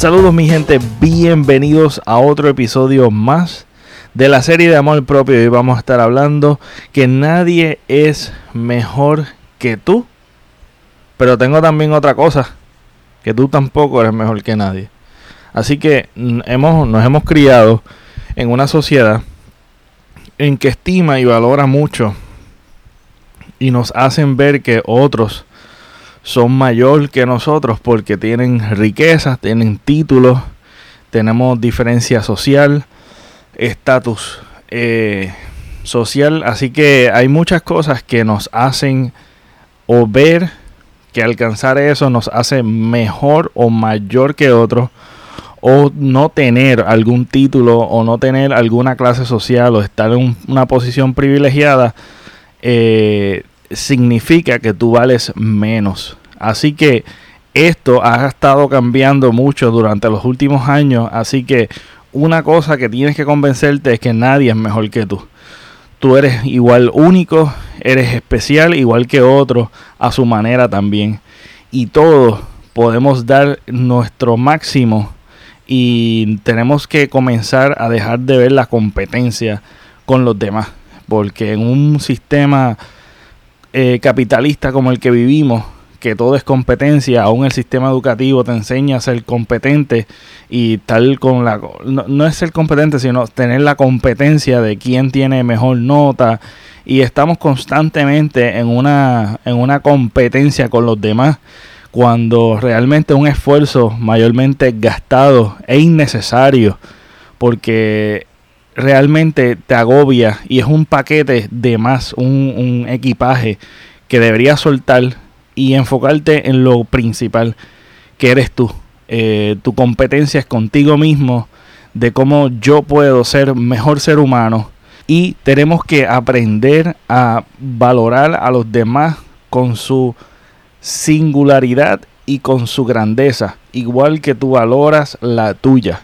Saludos mi gente, bienvenidos a otro episodio más de la serie de amor propio. Hoy vamos a estar hablando que nadie es mejor que tú. Pero tengo también otra cosa, que tú tampoco eres mejor que nadie. Así que mm, hemos, nos hemos criado en una sociedad en que estima y valora mucho y nos hacen ver que otros son mayor que nosotros porque tienen riquezas, tienen títulos, tenemos diferencia social, estatus eh, social. Así que hay muchas cosas que nos hacen o ver que alcanzar eso nos hace mejor o mayor que otros o no tener algún título o no tener alguna clase social o estar en una posición privilegiada eh, significa que tú vales menos. Así que esto ha estado cambiando mucho durante los últimos años. Así que una cosa que tienes que convencerte es que nadie es mejor que tú. Tú eres igual único, eres especial igual que otro a su manera también. Y todos podemos dar nuestro máximo y tenemos que comenzar a dejar de ver la competencia con los demás. Porque en un sistema eh, capitalista como el que vivimos, que todo es competencia, aún el sistema educativo te enseña a ser competente y tal con la... No, es ser competente, sino tener la competencia de quién tiene mejor nota. Y estamos constantemente en una, en una competencia con los demás cuando realmente un esfuerzo mayormente gastado e innecesario porque realmente te agobia y es un paquete de más, un, equipaje que deberías soltar y enfocarte en lo principal que eres tú. Eh, tu competencia es contigo mismo, de cómo yo puedo ser mejor ser humano y tenemos que aprender a valorar a los demás con su singularidad y con su grandeza, igual que tú valoras la tuya.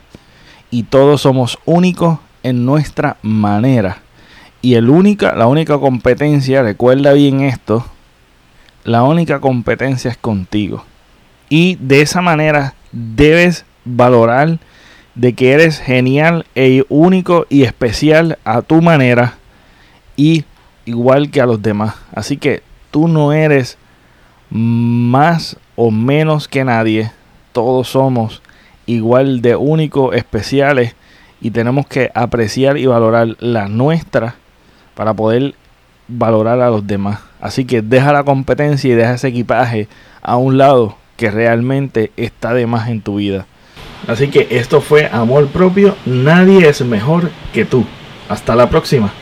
Y todos somos únicos en nuestra manera. Y el única, la única competencia, recuerda bien esto, la única competencia es contigo. Y de esa manera debes valorar de que eres genial e único y especial a tu manera y igual que a los demás. Así que tú no eres más o menos que nadie. Todos somos igual de únicos, especiales y tenemos que apreciar y valorar la nuestra para poder valorar a los demás. Así que deja la competencia y deja ese equipaje a un lado que realmente está de más en tu vida. Así que esto fue amor propio. Nadie es mejor que tú. Hasta la próxima.